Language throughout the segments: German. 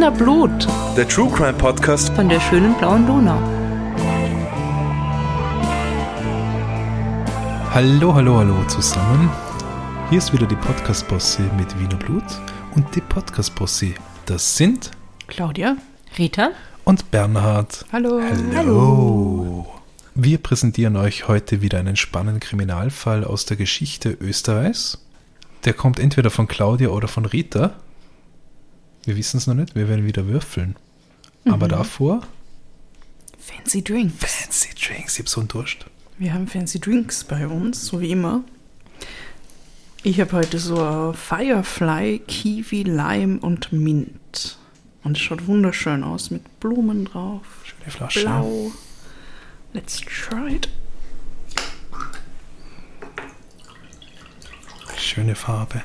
Wiener Blut Der True Crime Podcast von der schönen blauen Donau. Hallo, hallo, hallo zusammen. Hier ist wieder die Podcast-Bosse mit Wiener Blut. Und die Podcast-Bosse, das sind Claudia, Rita. und Bernhard. Hallo. Hallo. Wir präsentieren euch heute wieder einen spannenden Kriminalfall aus der Geschichte Österreichs. Der kommt entweder von Claudia oder von Rita. Wir wissen es noch nicht, wir werden wieder würfeln. Aber davor Fancy Drinks. Fancy Drinks, ich hab so einen Durst. Wir haben Fancy Drinks bei uns, so wie immer. Ich habe heute so Firefly, Kiwi, Lime und Mint. Und es schaut wunderschön aus mit Blumen drauf. Schöne Flasche. Blau. Let's try it. Schöne Farbe.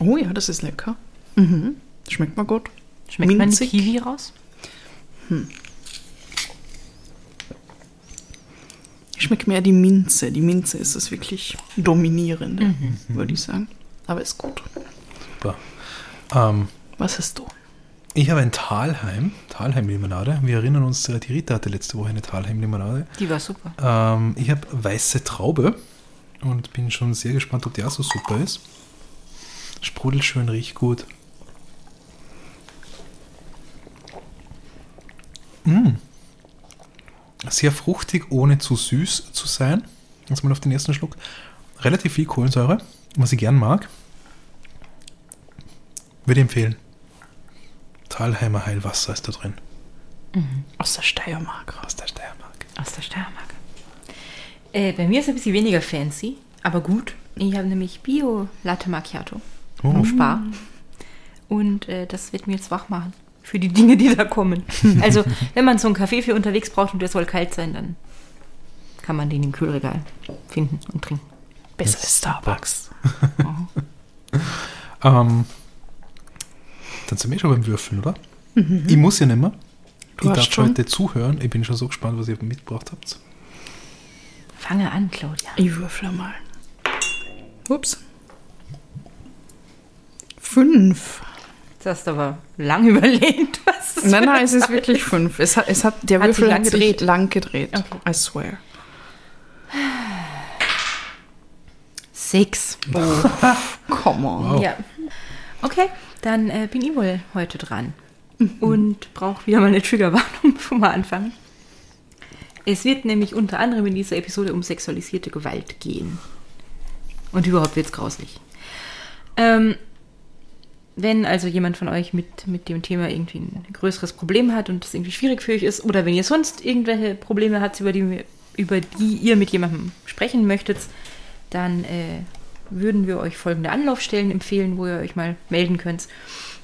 Oh ja, das ist lecker. Mhm. Schmeckt mal gut. Schmeckt man Minzig. Kiwi raus? Schmeckt mehr die Minze. Die Minze ist das wirklich dominierende, Mhm. würde ich sagen. Aber ist gut. Super. Ähm, Was hast du? Ich habe ein Talheim, Talheim-Limonade. Wir erinnern uns, äh, die Rita hatte letzte Woche eine Talheim-Limonade. Die war super. Ähm, ich habe weiße Traube und bin schon sehr gespannt, ob die auch so super ist. Sprudelt schön, riecht gut. Mm. Sehr fruchtig, ohne zu süß zu sein. Jetzt mal auf den ersten Schluck. Relativ viel Kohlensäure, was ich gern mag. Würde empfehlen. Talheimer Heilwasser ist da drin. Aus der Steiermark. Aus der Steiermark. Aus der Steiermark. Äh, bei mir ist es ein bisschen weniger fancy, aber gut. Ich habe nämlich Bio Latte Macchiato Oh. vom Spar. Und äh, das wird mir jetzt wach machen für die Dinge, die da kommen. Also, wenn man so einen Kaffee für unterwegs braucht und der soll kalt sein, dann kann man den im Kühlregal finden und trinken. Besser als Starbucks. Ähm, dann sind wir schon beim Würfeln, oder? Ich muss ja nicht mehr. Du ich darf schon. heute zuhören. Ich bin schon so gespannt, was ihr mitgebracht habt. Fange an, Claudia. Ich würfle mal. Ups. Fünf. Das hast du aber lang überlegt. Was ist Nein, nein, es ist wirklich fünf. Es hat, es hat der Hat Würfel lang hat gedreht. sich lang gedreht. Okay. I swear. Sechs. Come on. Wow. Ja. Okay, dann äh, bin ich wohl heute dran. Und brauche wieder mal eine Triggerwarnung, bevor wir anfangen. Es wird nämlich unter anderem in dieser Episode um sexualisierte Gewalt gehen. Und überhaupt wird es grauslich. Ähm, wenn also jemand von euch mit, mit dem Thema irgendwie ein größeres Problem hat und es irgendwie schwierig für euch ist, oder wenn ihr sonst irgendwelche Probleme habt, über die, über die ihr mit jemandem sprechen möchtet, dann äh, würden wir euch folgende Anlaufstellen empfehlen, wo ihr euch mal melden könnt.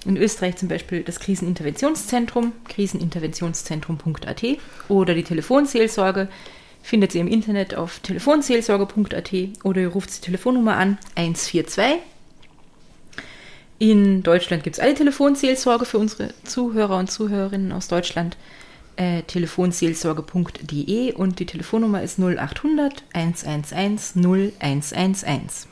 In Österreich zum Beispiel das Kriseninterventionszentrum, kriseninterventionszentrum.at oder die Telefonseelsorge findet ihr im Internet auf telefonseelsorge.at oder ihr ruft die Telefonnummer an 142. In Deutschland gibt es alle Telefonseelsorge für unsere Zuhörer und Zuhörerinnen aus Deutschland. Äh, telefonseelsorge.de und die Telefonnummer ist 0800 111 0111.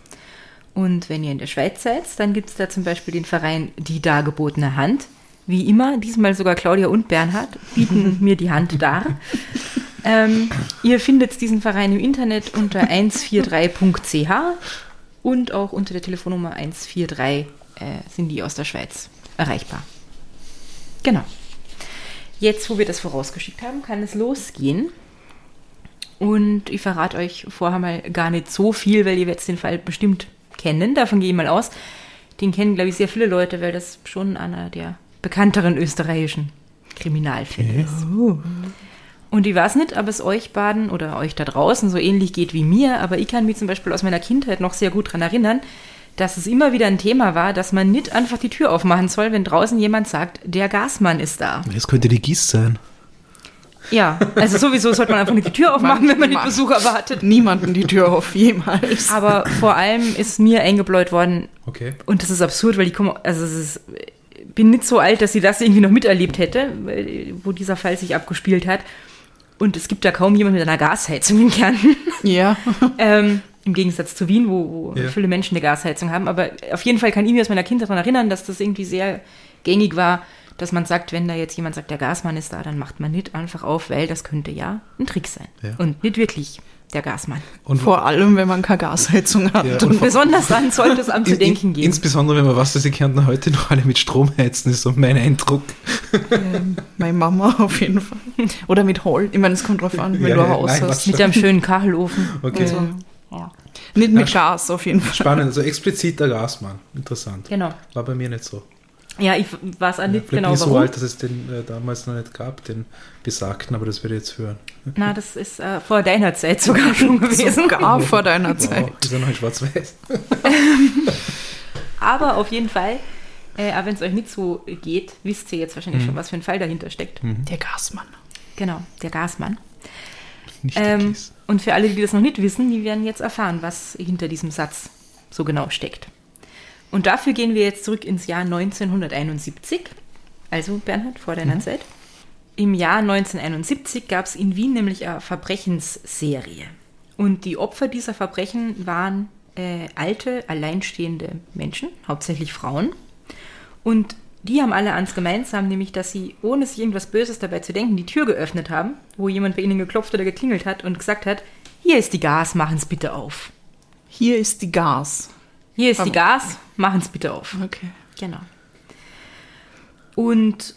Und wenn ihr in der Schweiz seid, dann gibt es da zum Beispiel den Verein Die Dargebotene Hand. Wie immer, diesmal sogar Claudia und Bernhard bieten mir die Hand dar. Ähm, ihr findet diesen Verein im Internet unter 143.ch und auch unter der Telefonnummer 143 äh, sind die aus der Schweiz erreichbar. Genau. Jetzt, wo wir das vorausgeschickt haben, kann es losgehen. Und ich verrate euch vorher mal gar nicht so viel, weil ihr werdet den Fall bestimmt kennen. Davon gehe ich mal aus. Den kennen, glaube ich, sehr viele Leute, weil das schon einer der bekannteren österreichischen Kriminalfälle ist. Und ich weiß nicht, ob es euch baden oder euch da draußen so ähnlich geht wie mir, aber ich kann mich zum Beispiel aus meiner Kindheit noch sehr gut daran erinnern, dass es immer wieder ein Thema war, dass man nicht einfach die Tür aufmachen soll, wenn draußen jemand sagt, der Gasmann ist da. Das könnte die Gieß sein. Ja, also sowieso sollte man einfach nicht die Tür aufmachen, wenn man den. Besuch erwartet. Niemanden die Tür auf, jemals. Aber vor allem ist mir eingebläut worden, Okay. und das ist absurd, weil ich komme, also es ist, bin nicht so alt, dass sie das irgendwie noch miterlebt hätte, wo dieser Fall sich abgespielt hat. Und es gibt da kaum jemand mit einer Gasheizung in Kärnten. Ja. ähm, Im Gegensatz zu Wien, wo, wo Ja. viele Menschen eine Gasheizung haben. Aber auf jeden Fall kann ich mich aus meiner Kindheit daran erinnern, dass das irgendwie sehr gängig war, dass man sagt, wenn da jetzt jemand sagt, der Gasmann ist da, dann macht man nicht einfach auf, weil das könnte ja ein Trick sein. Ja. Und nicht wirklich der Gasmann. Und Vor allem, wenn man keine Gasheizung hat. Ja, und und Besonders dann sollte es am zu denken geben. Insbesondere, wenn man weiß, dass die Kärntner heute noch alle mit Strom heizen, ist so mein Eindruck. ähm, meine Mama auf jeden Fall. Oder mit Holz. Ich meine, es kommt drauf an, wenn Ja, du ein Haus nein, hast. Mit einem schönen Kachelofen. Okay. Und so. Ja. Ja, Nicht mit Ja, Gas auf jeden Fall. Spannend, also expliziter Gasmann. Interessant. genau. War bei mir nicht so. Ja, ich weiß auch nicht Vielleicht genau bin ich so warum. alt, dass es den äh, damals noch nicht gab, den besagten, aber das werde ich jetzt hören. Na, das ist äh, vor deiner Zeit sogar schon gewesen. Sogar vor deiner Zeit. Wow, ist ja noch in schwarz-weiß. Aber auf jeden Fall, äh, auch wenn es euch nicht so geht, wisst ihr jetzt Mhm. wahrscheinlich schon, was für ein Fall dahinter steckt. Der Gasmann. Genau, der Gasmann. Nicht der Ähm, Kies. Und für alle, die das noch nicht wissen, die werden jetzt erfahren, was hinter diesem Satz so genau steckt. Und dafür gehen wir jetzt zurück ins Jahr 1971, also Bernhard, vor deiner Mhm. Zeit. Im Jahr 1971 gab es in Wien nämlich eine Verbrechensserie. Und die Opfer dieser Verbrechen waren äh, alte, alleinstehende Menschen, hauptsächlich Frauen. Und die haben alle eins gemeinsam, nämlich dass sie, ohne sich irgendwas Böses dabei zu denken, die Tür geöffnet haben, wo jemand bei ihnen geklopft oder geklingelt hat und gesagt hat, hier ist die Gas, machen's bitte auf. Hier ist die Gas. Hier ist die Aber- Gas, machen's bitte auf. Okay. Genau. Und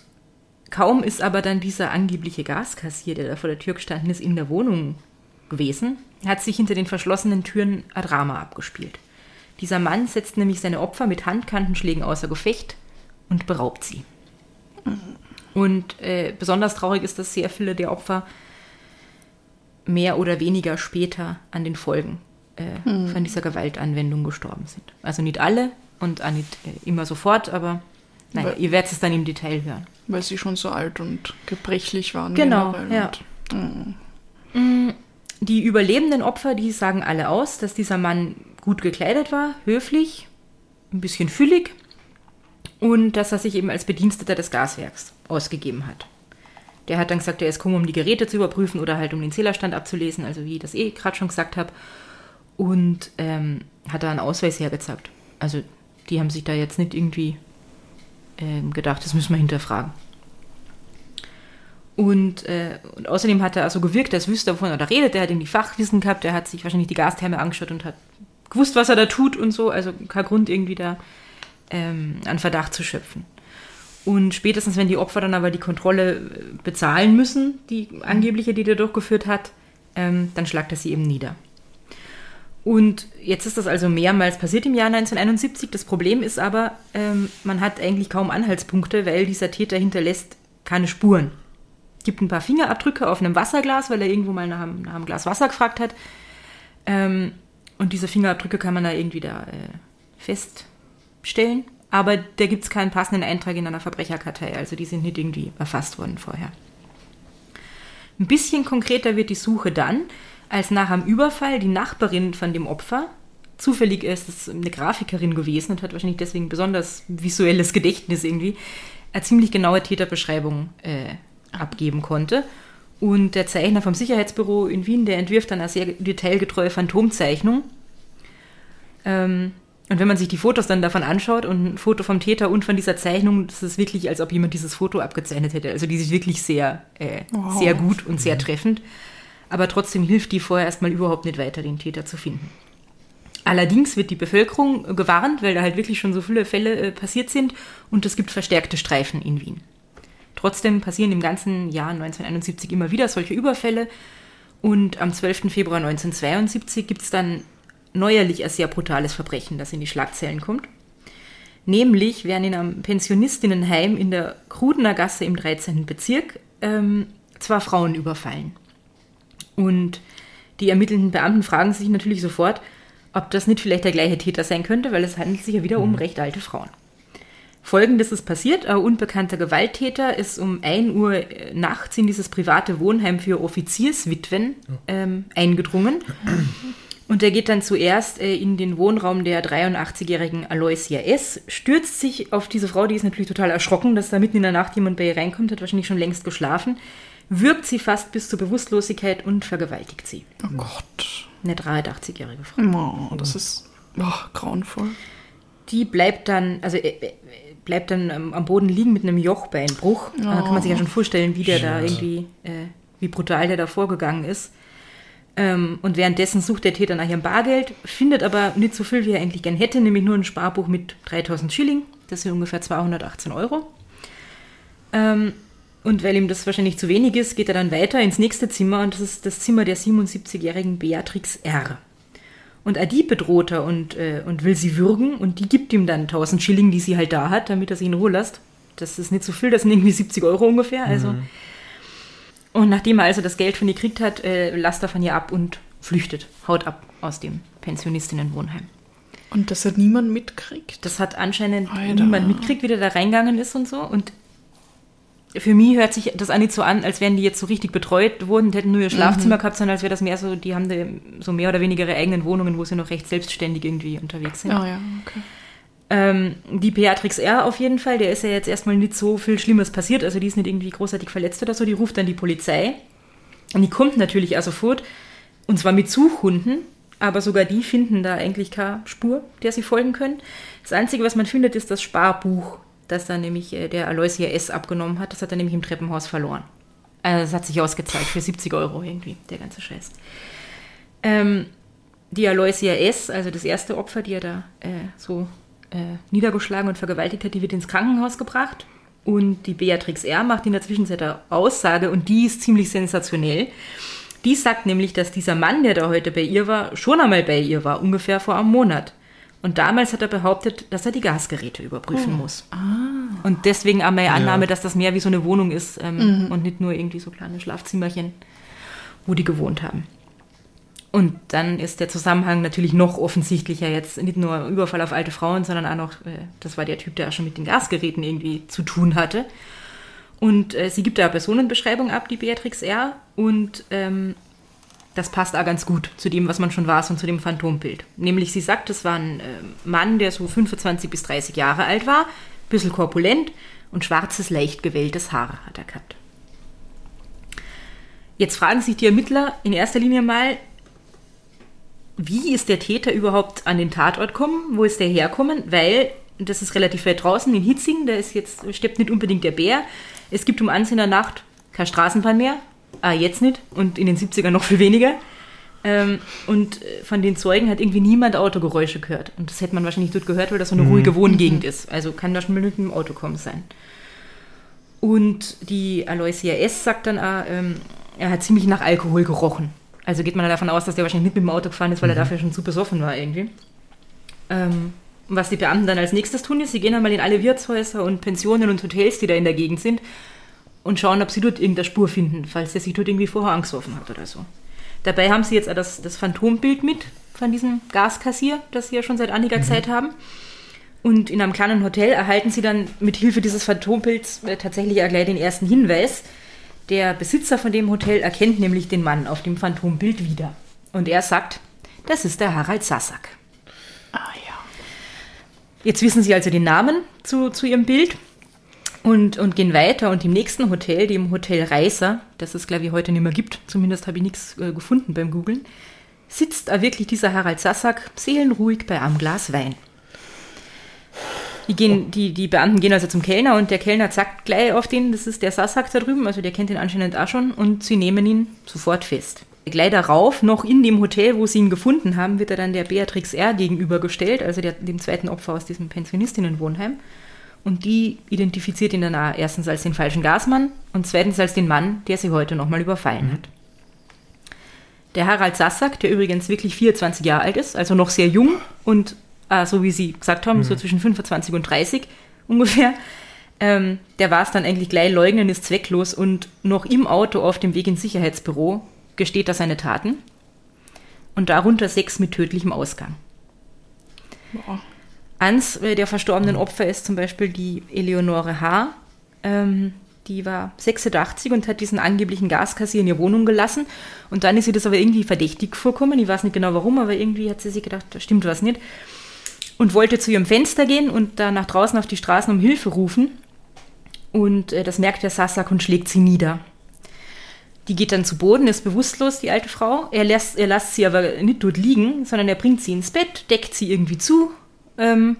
kaum ist aber dann dieser angebliche Gaskassier, der da vor der Tür gestanden ist, in der Wohnung gewesen, hat sich hinter den verschlossenen Türen ein Drama abgespielt. Dieser Mann setzt nämlich seine Opfer mit Handkantenschlägen außer Gefecht und beraubt sie. Und äh, besonders traurig ist, dass sehr viele der Opfer mehr oder weniger später an den Folgen äh, von dieser Gewaltanwendung gestorben sind. Also nicht alle und auch nicht äh, immer sofort, aber naja, Weil- ihr werdet es dann im Detail hören. Weil sie schon so alt und gebrechlich waren. Genau, ja. Und, Die überlebenden Opfer, die sagen alle aus, dass dieser Mann gut gekleidet war, höflich, ein bisschen füllig und dass er sich eben als Bediensteter des Gaswerks ausgegeben hat. Der hat dann gesagt, er ist gekommen, um die Geräte zu überprüfen oder halt um den Zählerstand abzulesen, also wie ich das eh gerade schon gesagt habe. Und ähm, hat da einen Ausweis hergezeigt. Also die haben sich da jetzt nicht irgendwie ähm, gedacht, das müssen wir hinterfragen. Und, äh, und außerdem hat er also gewirkt, als wüsste er, wovon er da redet. Er hat irgendwie Fachwissen gehabt, er hat sich wahrscheinlich die Gastherme angeschaut und hat gewusst, was er da tut und so. Also kein Grund, irgendwie da ähm, an Verdacht zu schöpfen. Und spätestens, wenn die Opfer dann aber die Kontrolle äh, bezahlen müssen, die angebliche, die der durchgeführt hat, ähm, dann schlagt er sie eben nieder. Und jetzt ist das also mehrmals passiert im Jahr 1971. Das Problem ist aber, ähm, man hat eigentlich kaum Anhaltspunkte, weil dieser Täter hinterlässt keine Spuren. Gibt ein paar Fingerabdrücke auf einem Wasserglas, weil er irgendwo mal nach einem, nach einem Glas Wasser gefragt hat. Ähm, und diese Fingerabdrücke kann man da irgendwie da äh, feststellen. Aber da gibt es keinen passenden Eintrag in einer Verbrecherkartei. Also die sind nicht irgendwie erfasst worden vorher. Ein bisschen konkreter wird die Suche dann, als nach einem Überfall die Nachbarin von dem Opfer, zufällig ist es eine Grafikerin gewesen und hat wahrscheinlich deswegen besonders visuelles Gedächtnis irgendwie, eine ziemlich genaue Täterbeschreibung äh, abgeben konnte. Und der Zeichner vom Sicherheitsbüro in Wien, der entwirft dann eine sehr detailgetreue Phantomzeichnung. Ähm, und wenn man sich die Fotos dann davon anschaut und ein Foto vom Täter und von dieser Zeichnung, das ist wirklich, als ob jemand dieses Foto abgezeichnet hätte. Also die ist wirklich sehr, äh, Wow. sehr gut und sehr treffend. Aber trotzdem hilft die vorher erstmal überhaupt nicht weiter, den Täter zu finden. Allerdings wird die Bevölkerung gewarnt, weil da halt wirklich schon so viele Fälle äh, passiert sind und es gibt verstärkte Streifen in Wien. Trotzdem passieren im ganzen Jahr 1971 immer wieder solche Überfälle und am 12. Februar 1972 gibt es dann neuerlich ein sehr brutales Verbrechen, das in die Schlagzeilen kommt. Nämlich werden in einem Pensionistinnenheim in der Krudener Gasse im 13. Bezirk ähm, zwei Frauen überfallen. Und die ermittelnden Beamten fragen sich natürlich sofort, ob das nicht vielleicht der gleiche Täter sein könnte, weil es handelt sich ja wieder um recht alte Frauen. Folgendes ist passiert. Ein unbekannter Gewalttäter ist um 1 Uhr äh, nachts in dieses private Wohnheim für Offizierswitwen ähm, eingedrungen. Und er geht dann zuerst äh, in den Wohnraum der 83-jährigen Aloysia S., stürzt sich auf diese Frau, die ist natürlich total erschrocken, dass da mitten in der Nacht jemand bei ihr reinkommt, hat wahrscheinlich schon längst geschlafen, wirkt sie fast bis zur Bewusstlosigkeit und vergewaltigt sie. oh Gott. eine 83-jährige Frau. Oh, das ist oh, grauenvoll. Die bleibt dann, also äh, äh, bleibt dann am Boden liegen mit einem Jochbeinbruch. Da kann man sich ja schon vorstellen, wie der da irgendwie, äh, wie brutal der da vorgegangen ist. Ähm, und währenddessen sucht der Täter nach ihrem Bargeld, findet aber nicht so viel, wie er eigentlich gern hätte, nämlich nur ein Sparbuch mit 3000 Schilling. Das sind ungefähr 218 Euro. Ähm, und weil ihm das wahrscheinlich zu wenig ist, geht er dann weiter ins nächste Zimmer und das ist das Zimmer der 77-jährigen Beatrix R. Und Adi bedroht er und, äh, und will sie würgen und die gibt ihm dann 1000 Schilling, die sie halt da hat, damit er sie in Ruhe lässt. Das ist nicht so viel, das sind irgendwie 70 Euro ungefähr. Also. Und nachdem er also das Geld von ihr gekriegt hat, äh, lasst er von ihr ab und flüchtet, haut ab aus dem Pensionistinnenwohnheim. Und das hat niemand mitkriegt. Das hat anscheinend Alter. niemand mitgekriegt, wie der da reingegangen ist und so. Und für mich hört sich das auch nicht so an, als wären die jetzt so richtig betreut worden und hätten nur ihr Schlafzimmer gehabt, sondern als wäre das mehr so, die haben da so mehr oder weniger ihre eigenen Wohnungen, wo sie noch recht selbstständig irgendwie unterwegs sind. Ah ja, okay. Ähm, die Beatrix R. auf jeden Fall, der ist ja jetzt erstmal nicht so viel Schlimmes passiert, also die ist nicht irgendwie großartig verletzt oder so, die ruft dann die Polizei. Und die kommt natürlich auch sofort, und zwar mit Suchhunden, aber sogar die finden da eigentlich keine Spur, der sie folgen können. Das Einzige, was man findet, ist das Sparbuch, das dann nämlich äh, der Aloysia S. abgenommen hat. Das hat er nämlich im Treppenhaus verloren. Also das hat sich ausgezahlt für 70 Euro irgendwie, der ganze Scheiß. Ähm, die Aloysia S., also das erste Opfer, die er da äh, so äh, niedergeschlagen und vergewaltigt hat, die wird ins Krankenhaus gebracht. Und die Beatrix R. macht in der Zwischenzeit eine Aussage und die ist ziemlich sensationell. Die sagt nämlich, dass dieser Mann, der da heute bei ihr war, schon einmal bei ihr war, ungefähr vor einem Monat. Und damals hat er behauptet, dass er die Gasgeräte überprüfen muss. Und deswegen auch meine Annahme, dass das mehr wie so eine Wohnung ist ähm, und nicht nur irgendwie so kleine Schlafzimmerchen, wo die gewohnt haben. Und dann ist der Zusammenhang natürlich noch offensichtlicher jetzt nicht nur Überfall auf alte Frauen, sondern auch noch, äh, das war der Typ, der auch schon mit den Gasgeräten irgendwie zu tun hatte. Und äh, sie gibt da Personenbeschreibung ab, die Beatrix R. Und ähm, das passt auch ganz gut zu dem, was man schon weiß und zu dem Phantombild. Nämlich, sie sagt, es war ein äh, Mann, der so 25 bis 30 Jahre alt war, bisschen korpulent und schwarzes, leicht gewelltes Haar hat er gehabt. Jetzt fragen sich die Ermittler in erster Linie mal, wie ist der Täter überhaupt an den Tatort gekommen? Wo ist der herkommen? Weil, das ist relativ weit draußen in Hitzing, da ist jetzt, steppt nicht unbedingt der Bär. Es gibt um eins in der Nacht kein Straßenbahn mehr. Ah, jetzt nicht. Und in den 70ern noch viel weniger. Ähm, und äh, von den Zeugen hat irgendwie niemand Autogeräusche gehört. Und das hätte man wahrscheinlich dort gehört, weil das so eine ruhige Wohngegend ist. Also kann da schon mit einem Auto kommen sein. Und die Aloysia S. sagt dann, ähm, er hat ziemlich nach Alkohol gerochen. Also geht man davon aus, dass der wahrscheinlich nicht mit dem Auto gefahren ist, weil er dafür schon zu besoffen war irgendwie. Ähm, und was die Beamten dann als nächstes tun, ist, sie gehen einmal in alle Wirtshäuser und Pensionen und Hotels, die da in der Gegend sind, und schauen, ob sie dort irgendeine Spur finden, falls der sich dort irgendwie vorher angesoffen hat oder so. Dabei haben sie jetzt auch das, das Phantombild mit von diesem Gaskassier, das sie ja schon seit einiger Zeit haben. Und in einem kleinen Hotel erhalten sie dann mit Hilfe dieses Phantombilds äh, tatsächlich auch gleich den ersten Hinweis. Der Besitzer von dem Hotel erkennt nämlich den Mann auf dem Phantombild wieder. Und er sagt, das ist der Harald Sassack. Ah ja. Jetzt wissen Sie also den Namen zu, zu Ihrem Bild und, und gehen weiter. Und im nächsten Hotel, dem Hotel Reiser, das es glaube ich heute nicht mehr gibt, zumindest habe ich nichts äh, gefunden beim Googlen, sitzt wirklich dieser Harald Sassack seelenruhig bei einem Glas Wein. Die, gehen, die, die Beamten gehen also zum Kellner und der Kellner zackt gleich auf den, das ist der Sassack da drüben, also der kennt ihn anscheinend auch schon und sie nehmen ihn sofort fest. Gleich darauf, noch in dem Hotel, wo sie ihn gefunden haben, wird er dann der Beatrix R. gegenübergestellt, also der, dem zweiten Opfer aus diesem Pensionistinnenwohnheim. Und die identifiziert ihn dann auch erstens als den falschen Gasmann und zweitens als den Mann, der sie heute nochmal überfallen hat. Der Harald Sassack, der übrigens wirklich 24 Jahre alt ist, also noch sehr jung und äh, so wie Sie gesagt haben, so zwischen 25 und 30 ungefähr, ähm, der war es dann eigentlich gleich, leugnen ist zwecklos und noch im Auto auf dem Weg ins Sicherheitsbüro gesteht er seine Taten und darunter sechs mit tödlichem Ausgang. Boah. Eins äh, der verstorbenen Opfer ist zum Beispiel die Eleonore H. Ähm, die war 86 und hat diesen angeblichen Gaskassier in ihre Wohnung gelassen. Und dann ist ihr das aber irgendwie verdächtig vorkommen. Ich weiß nicht genau warum, aber irgendwie hat sie sich gedacht, da stimmt was nicht. Und wollte zu ihrem Fenster gehen und da nach draußen auf die Straßen um Hilfe rufen. Und äh, das merkt der Sassak und schlägt sie nieder. Die geht dann zu Boden, ist bewusstlos, die alte Frau. Er lässt, er lässt sie aber nicht dort liegen, sondern er bringt sie ins Bett, deckt sie irgendwie zu ähm,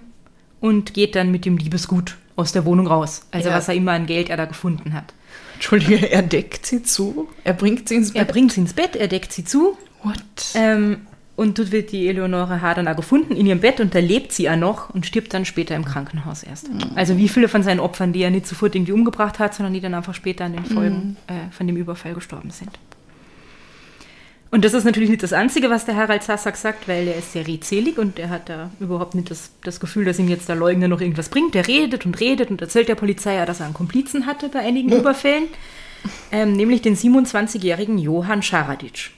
und geht dann mit dem Liebesgut aus der Wohnung raus. Also Ja. was er immer an Geld er da gefunden hat. Entschuldige, er deckt sie zu. Er bringt sie ins Er Bett. bringt sie ins Bett, er deckt sie zu What? ähm, und dort wird die Eleonore H. dann auch gefunden in ihrem Bett und da lebt sie ja noch und stirbt dann später im Krankenhaus erst. Also wie viele von seinen Opfern, die er nicht sofort irgendwie umgebracht hat, sondern die dann einfach später an den Folgen äh, von dem Überfall gestorben sind. Und das ist natürlich nicht das Einzige, was der Harald Sassak sagt, weil er ist sehr redselig und er hat da überhaupt nicht das, das Gefühl, dass ihm jetzt der Leugner noch irgendwas bringt. Er redet und redet und erzählt der Polizei ja, dass er einen Komplizen hatte bei einigen Überfällen, ähm, nämlich den 27-jährigen Johann Scharadic.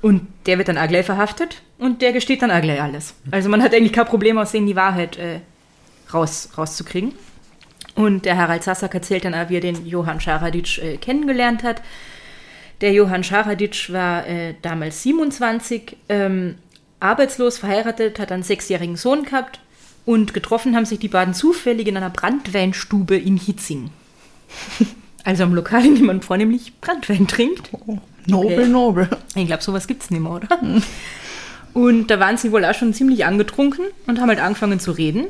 Und der wird dann auch gleich verhaftet und der gesteht dann auch gleich alles. Also man hat eigentlich kein Problem, aus denen die Wahrheit äh, raus, rauszukriegen. Und der Harald Sassak erzählt dann auch, wie er den Johann Scharadic äh, kennengelernt hat. Der Johann Scharadic war äh, damals 27, ähm, arbeitslos, verheiratet, hat einen sechsjährigen Sohn gehabt und getroffen haben sich die beiden zufällig in einer Brandweinstube in Hitzing. Also am Lokal, in dem man vornehmlich Brandwein trinkt. Nobel, Okay. nobel. Ich glaube, sowas gibt es nicht mehr, oder? Und da waren sie wohl auch schon ziemlich angetrunken und haben halt angefangen zu reden.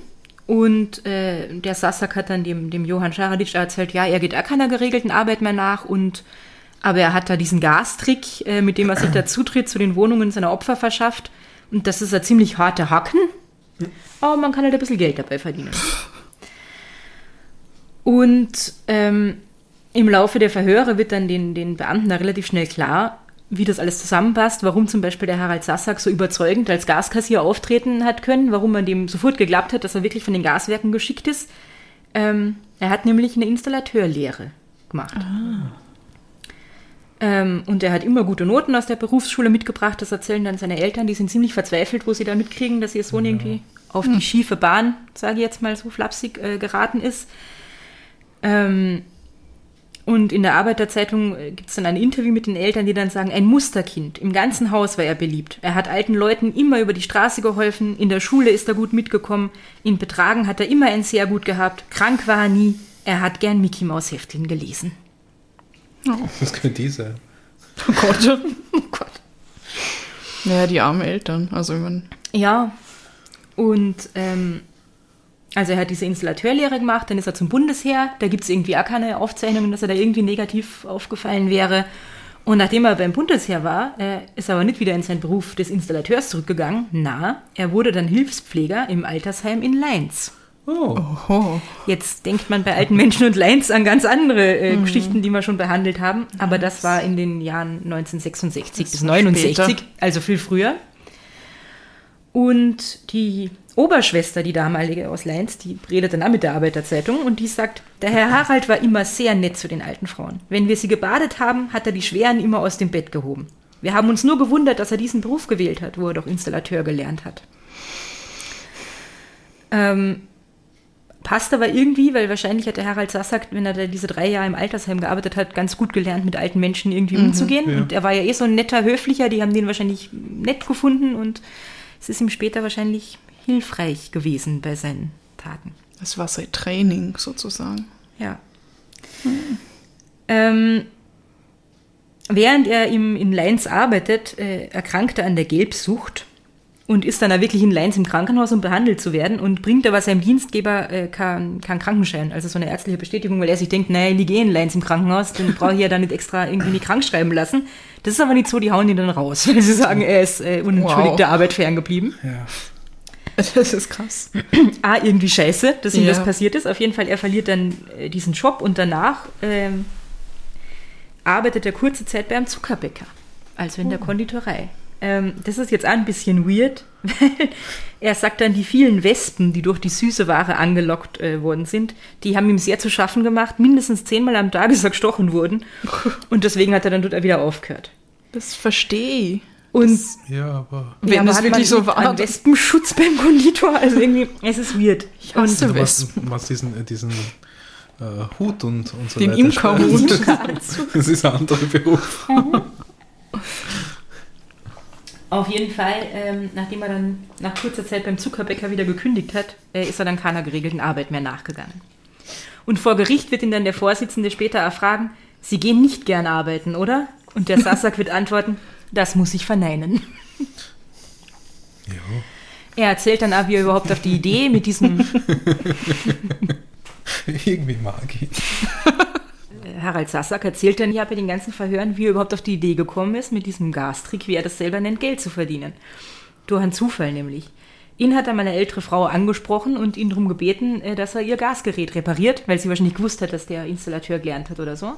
Und äh, der Sassak hat dann dem, dem Johann Scharadic erzählt, ja, er geht auch keiner geregelten Arbeit mehr nach und aber er hat da diesen Gastrick, äh, mit dem er sich da Zutritt zu den Wohnungen seiner Opfer verschafft. Und das ist ein ziemlich harter Hacken. Aber man kann halt ein bisschen Geld dabei verdienen. Und ähm, im Laufe der Verhöre wird dann den, den Beamten da relativ schnell klar, wie das alles zusammenpasst, warum zum Beispiel der Harald Sassak so überzeugend als Gaskassier auftreten hat können, warum man dem sofort geglaubt hat, dass er wirklich von den Gaswerken geschickt ist. Ähm, er hat nämlich eine Installateurlehre gemacht. Ähm, und er hat immer gute Noten aus der Berufsschule mitgebracht. Das erzählen dann seine Eltern. Die sind ziemlich verzweifelt, wo sie da mitkriegen, dass ihr Sohn irgendwie auf die schiefe Bahn, sage ich jetzt mal so flapsig, äh, geraten ist. Ähm, und in der Arbeiterzeitung gibt es dann ein Interview mit den Eltern, die dann sagen, ein Musterkind. Im ganzen Haus war er beliebt. Er hat alten Leuten immer über die Straße geholfen. In der Schule ist er gut mitgekommen. In Betragen hat er immer ein sehr gut gehabt. Krank war er nie. Er hat gern Mickey Maus Heftchen gelesen. Was können die sein? Oh Gott. Oh Gott. Ja, die armen Eltern. Also, ich mein, Ja, und ähm, also er hat diese Installateurlehre gemacht, dann ist er zum Bundesheer, da gibt es irgendwie auch keine Aufzeichnungen, dass er da irgendwie negativ aufgefallen wäre. Und nachdem er beim Bundesheer war, äh, ist er aber nicht wieder in seinen Beruf des Installateurs zurückgegangen. Na, er wurde dann Hilfspfleger im Altersheim in Leins. Oh, Jetzt denkt man bei alten Menschen und Leins an ganz andere äh, Geschichten, die wir schon behandelt haben. Aber das war in den Jahren 1966 bis war 69, später. also viel früher. Und die Oberschwester, die damalige aus Leins, die redet dann auch mit der Arbeiterzeitung und die sagt, der Herr Harald war immer sehr nett zu den alten Frauen. Wenn wir sie gebadet haben, hat er die Schweren immer aus dem Bett gehoben. Wir haben uns nur gewundert, dass er diesen Beruf gewählt hat, wo er doch Installateur gelernt hat. Ähm, passt aber irgendwie, weil wahrscheinlich hat der Harald Sassak, wenn er da diese drei Jahre im Altersheim gearbeitet hat, ganz gut gelernt, mit alten Menschen irgendwie umzugehen. ja. Und er war ja eh so ein netter, höflicher, die haben den wahrscheinlich nett gefunden und es ist ihm später wahrscheinlich hilfreich gewesen bei seinen Taten. das war sein Training sozusagen. Ja. Ähm, während er im, in Leins arbeitet, äh, erkrankt er an der Gelbsucht und ist dann auch wirklich in Leins im Krankenhaus, um behandelt zu werden und bringt aber seinem Dienstgeber äh, keinen Krankenschein, also so eine ärztliche Bestätigung, weil er sich denkt, naja, ich liege eh in Leins im Krankenhaus, dann brauche ich ja da nicht extra irgendwie nicht krank schreiben lassen. Das ist aber nicht so, die hauen ihn dann raus, weil sie sagen, er ist äh, unentschuldigter Wow. Arbeit ferngeblieben. ja. Das ist krass. A, irgendwie scheiße, dass ihm Ja. das passiert ist. Auf jeden Fall, er verliert dann äh, diesen Job und danach ähm, arbeitet er kurze Zeit beim Zuckerbäcker, also in der Konditorei. Ähm, das ist jetzt auch ein bisschen weird, weil er sagt dann, die vielen Wespen, die durch die süße Ware angelockt äh, worden sind, die haben ihm sehr zu schaffen gemacht. Mindestens zehnmal am Tag ist er gestochen worden. Und deswegen hat er dann dort wieder aufgehört. Das verstehe ich. Und ja, aber Wenn ja, es wirklich so war. Einen Wespenschutz beim Konditor, also irgendwie, es ist weird. Ich hasse du Wespen. machst, machst diesen, diesen äh, Hut und, und so Den weiter. Imkerhut. Das ist ein anderer Beruf. Auf jeden Fall, ähm, nachdem er dann nach kurzer Zeit beim Zuckerbäcker wieder gekündigt hat, äh, ist er dann keiner geregelten Arbeit mehr nachgegangen. Und vor Gericht wird ihn dann der Vorsitzende später erfragen, Sie gehen nicht gern arbeiten, oder? Und der Sasak wird antworten, das muss ich verneinen. Ja. Er erzählt dann auch, wie er überhaupt auf die Idee mit diesem Irgendwie mag ich. Harald Sassak erzählt dann ja bei den ganzen Verhören, wie er überhaupt auf die Idee gekommen ist, mit diesem Gastrick, wie er das selber nennt, Geld zu verdienen. Durch einen Zufall nämlich. Ihn hat dann eine ältere Frau angesprochen und ihn darum gebeten, äh, dass er ihr Gasgerät repariert, weil sie wahrscheinlich gewusst hat, dass der Installateur gelernt hat oder so.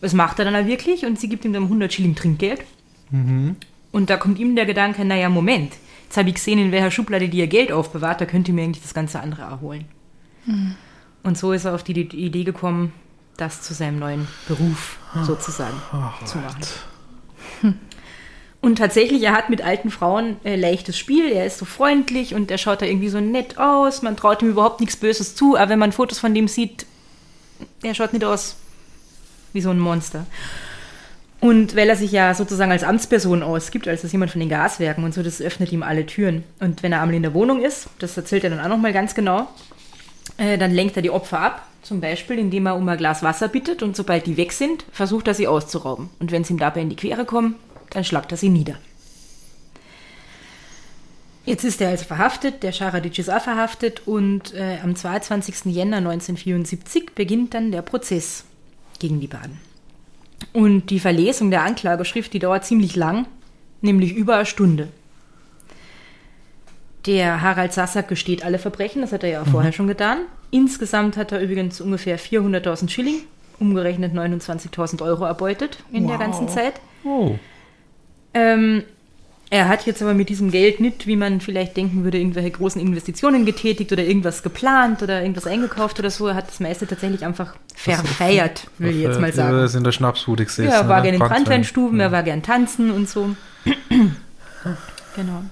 Das macht er dann auch wirklich und sie gibt ihm dann 100 Schilling Trinkgeld. Und da kommt ihm der Gedanke, naja, Moment, jetzt habe ich gesehen, in welcher Schublade die ihr Geld aufbewahrt, da könnte ich mir eigentlich das ganze andere erholen. Und so ist er auf die, Idee gekommen, das zu seinem neuen Beruf sozusagen zu machen. Und tatsächlich, er hat mit alten Frauen äh, leichtes Spiel. Er ist so freundlich und er schaut da irgendwie so nett aus. Man traut ihm überhaupt nichts Böses zu, aber wenn man Fotos von dem sieht, er schaut nicht aus wie so ein Monster. Und weil er sich ja sozusagen als Amtsperson ausgibt, als ist jemand von den Gaswerken und so, das öffnet ihm alle Türen. Und wenn er einmal in der Wohnung ist, das erzählt er dann auch nochmal ganz genau, äh, dann lenkt er die Opfer ab, zum Beispiel indem er um ein Glas Wasser bittet und sobald die weg sind, versucht er sie auszurauben. Und wenn sie ihm dabei in die Quere kommen, dann schlagt er sie nieder. Jetzt ist er also verhaftet, der Scharadic ist auch verhaftet und äh, am 22. Jänner 1974 beginnt dann der Prozess gegen die beiden. Und die Verlesung der Anklageschrift, die dauert ziemlich lang, nämlich über eine Stunde. Der Harald Sassak gesteht alle Verbrechen, das hat er ja auch vorher schon getan. Insgesamt hat er übrigens ungefähr 400.000 Schilling, umgerechnet 29.000 Euro erbeutet in der Wow. ganzen Zeit. Oh. Ähm, er hat jetzt aber mit diesem Geld nicht, wie man vielleicht denken würde, irgendwelche großen Investitionen getätigt oder irgendwas geplant oder irgendwas eingekauft oder so. Er hat das meiste tatsächlich einfach verfeiert, will ich jetzt mal Ja, sagen. das in der Schnapsbude gesessen. Ja, er war gerne in Brandwein. Brandweinstuben, er war gern tanzen und so. genau.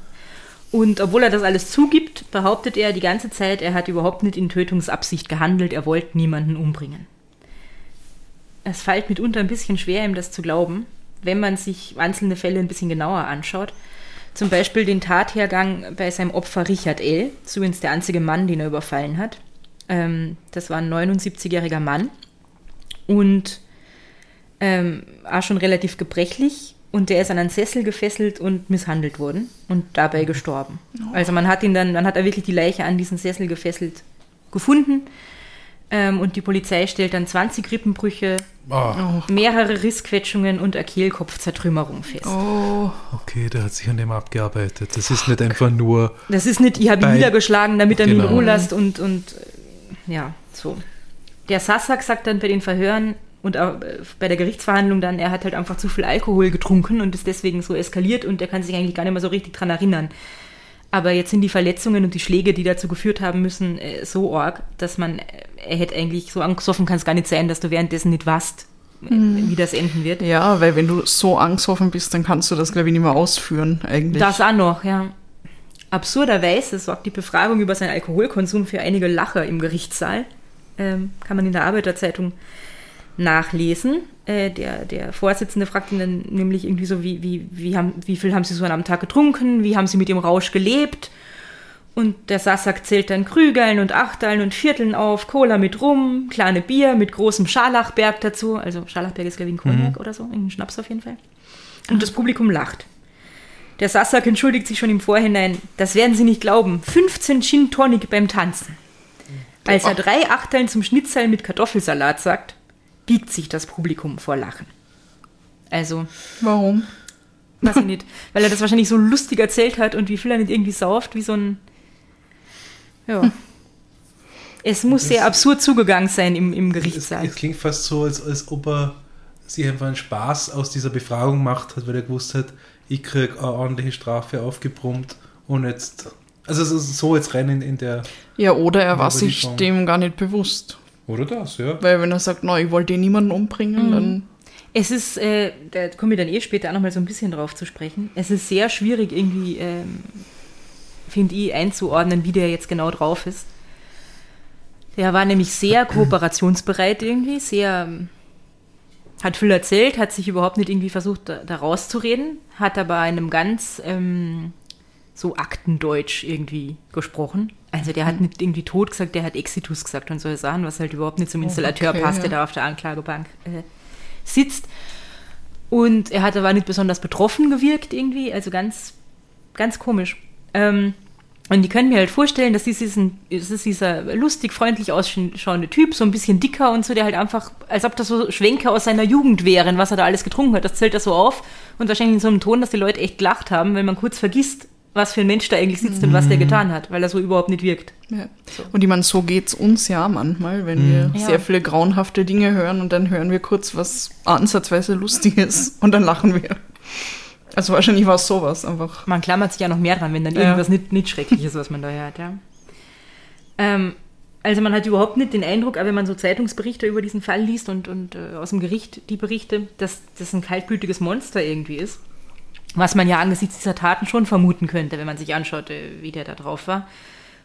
Und obwohl er das alles zugibt, behauptet er die ganze Zeit, er hat überhaupt nicht in Tötungsabsicht gehandelt, er wollte niemanden umbringen. Es fällt mitunter ein bisschen schwer, ihm das zu glauben, wenn man sich einzelne Fälle ein bisschen genauer anschaut. Zum Beispiel den Tathergang bei seinem Opfer Richard L., übrigens der einzige Mann, den er überfallen hat. Ähm, das war ein 79-jähriger Mann und ähm, auch schon relativ gebrechlich und der ist an einen Sessel gefesselt und misshandelt worden und dabei gestorben. Also man hat ihn dann, dann hat er wirklich die Leiche an diesen Sessel gefesselt gefunden ähm, und die Polizei stellt dann 20 Rippenbrüche, Ah, mehrere Rissquetschungen und eine Kehlkopfzertrümmerung fest. Oh, okay, der hat sich an dem abgearbeitet. Das ist nicht einfach nur. Das ist nicht, ich habe ihn niedergeschlagen, damit er mich in Genau. Ruhe lässt und, und äh, ja, so. Der Sassak sagt dann bei den Verhören und auch äh, bei der Gerichtsverhandlung dann, er hat halt einfach zu viel Alkohol getrunken und ist deswegen so eskaliert und er kann sich eigentlich gar nicht mehr so richtig dran erinnern. Aber jetzt sind die Verletzungen und die Schläge, die dazu geführt haben müssen, äh, so arg, dass man, äh, er hätte eigentlich so angesoffen kann es gar nicht sein, dass du währenddessen nicht weißt, äh, wie das enden wird. ja, weil wenn du so angsthoffen bist, dann kannst du das, glaube ich, nicht mehr ausführen, eigentlich. Das auch noch, ja. Absurderweise sorgt die Befragung über seinen Alkoholkonsum für einige Lacher im Gerichtssaal. Ähm, kann man in der Arbeiterzeitung nachlesen. Äh, der, der Vorsitzende fragt ihn dann nämlich irgendwie so, wie, wie, wie, haben, wie viel haben Sie so an einem Tag getrunken? Wie haben Sie mit dem Rausch gelebt? Und der Sassak zählt dann Krügeln und Achteln und Vierteln auf, Cola mit Rum, kleine Bier mit großem Scharlachberg dazu. Also Scharlachberg ist, glaube ich, ein Cognac oder so, ein Schnaps auf jeden Fall. Und das Publikum lacht. Der Sassak entschuldigt sich schon im Vorhinein. Das werden Sie nicht glauben. 15 Gin Tonic beim Tanzen. Als er drei Achteln zum Schnitzel mit Kartoffelsalat sagt, biegt sich das Publikum vor Lachen. Also, Warum? weiß ich nicht, weil er das wahrscheinlich so lustig erzählt hat und wie viel er nicht irgendwie sauft, wie so ein. Ja. Es muss sehr absurd zugegangen sein im, im Es, Gerichtssaal. es klingt fast so, als, als ob er sich einfach einen Spaß aus dieser Befragung gemacht hat, weil er gewusst hat, ich krieg eine ordentliche Strafe aufgebrummt und jetzt. Also so- so jetzt rein in, in der. Ja, oder er war sich dem gar nicht bewusst. Oder das, ja. Weil wenn er sagt, no, ich wollte eh niemanden umbringen, dann Es ist, äh, da komme ich dann eh später auch nochmal so ein bisschen drauf zu sprechen. Es ist sehr schwierig irgendwie, ähm, finde ich, einzuordnen, wie der jetzt genau drauf ist. Der war nämlich sehr kooperationsbereit irgendwie, sehr, ähm, hat viel erzählt, hat sich überhaupt nicht irgendwie versucht, da, da rauszureden, hat aber in einem ganz ähm, so Aktendeutsch irgendwie gesprochen. Also der hat nicht irgendwie tot gesagt, der hat Exitus gesagt und solche Sachen, was halt überhaupt nicht zum Installateur okay, passt, der ja. da auf der Anklagebank äh, sitzt. Und er hat aber nicht besonders betroffen gewirkt irgendwie, also ganz, ganz komisch. Ähm, und die können mir halt vorstellen, dass das ist, ein, das ist dieser lustig, freundlich ausschauende Typ, so ein bisschen dicker und so, der halt einfach, als ob das so Schwenker aus seiner Jugend wären, was er da alles getrunken hat. Das zählt er so auf und wahrscheinlich in so einem Ton, dass die Leute echt gelacht haben, wenn man kurz vergisst, was für ein Mensch da eigentlich sitzt und was der getan hat, weil er so überhaupt nicht wirkt. Ja. Und ich meine, so geht's uns ja manchmal, wenn wir Ja. sehr viele grauenhafte Dinge hören und dann hören wir kurz was ansatzweise Lustiges und dann lachen wir. Also wahrscheinlich war es sowas einfach. Man klammert sich ja noch mehr dran, wenn dann Ja. irgendwas nicht, nicht schrecklich ist, was man da hört, ja. Ähm, also man hat überhaupt nicht den Eindruck, aber wenn man so Zeitungsberichte über diesen Fall liest und, und äh, aus dem Gericht die Berichte, dass das ein kaltblütiges Monster irgendwie ist. Was man ja angesichts dieser Taten schon vermuten könnte, wenn man sich anschaut, wie der da drauf war.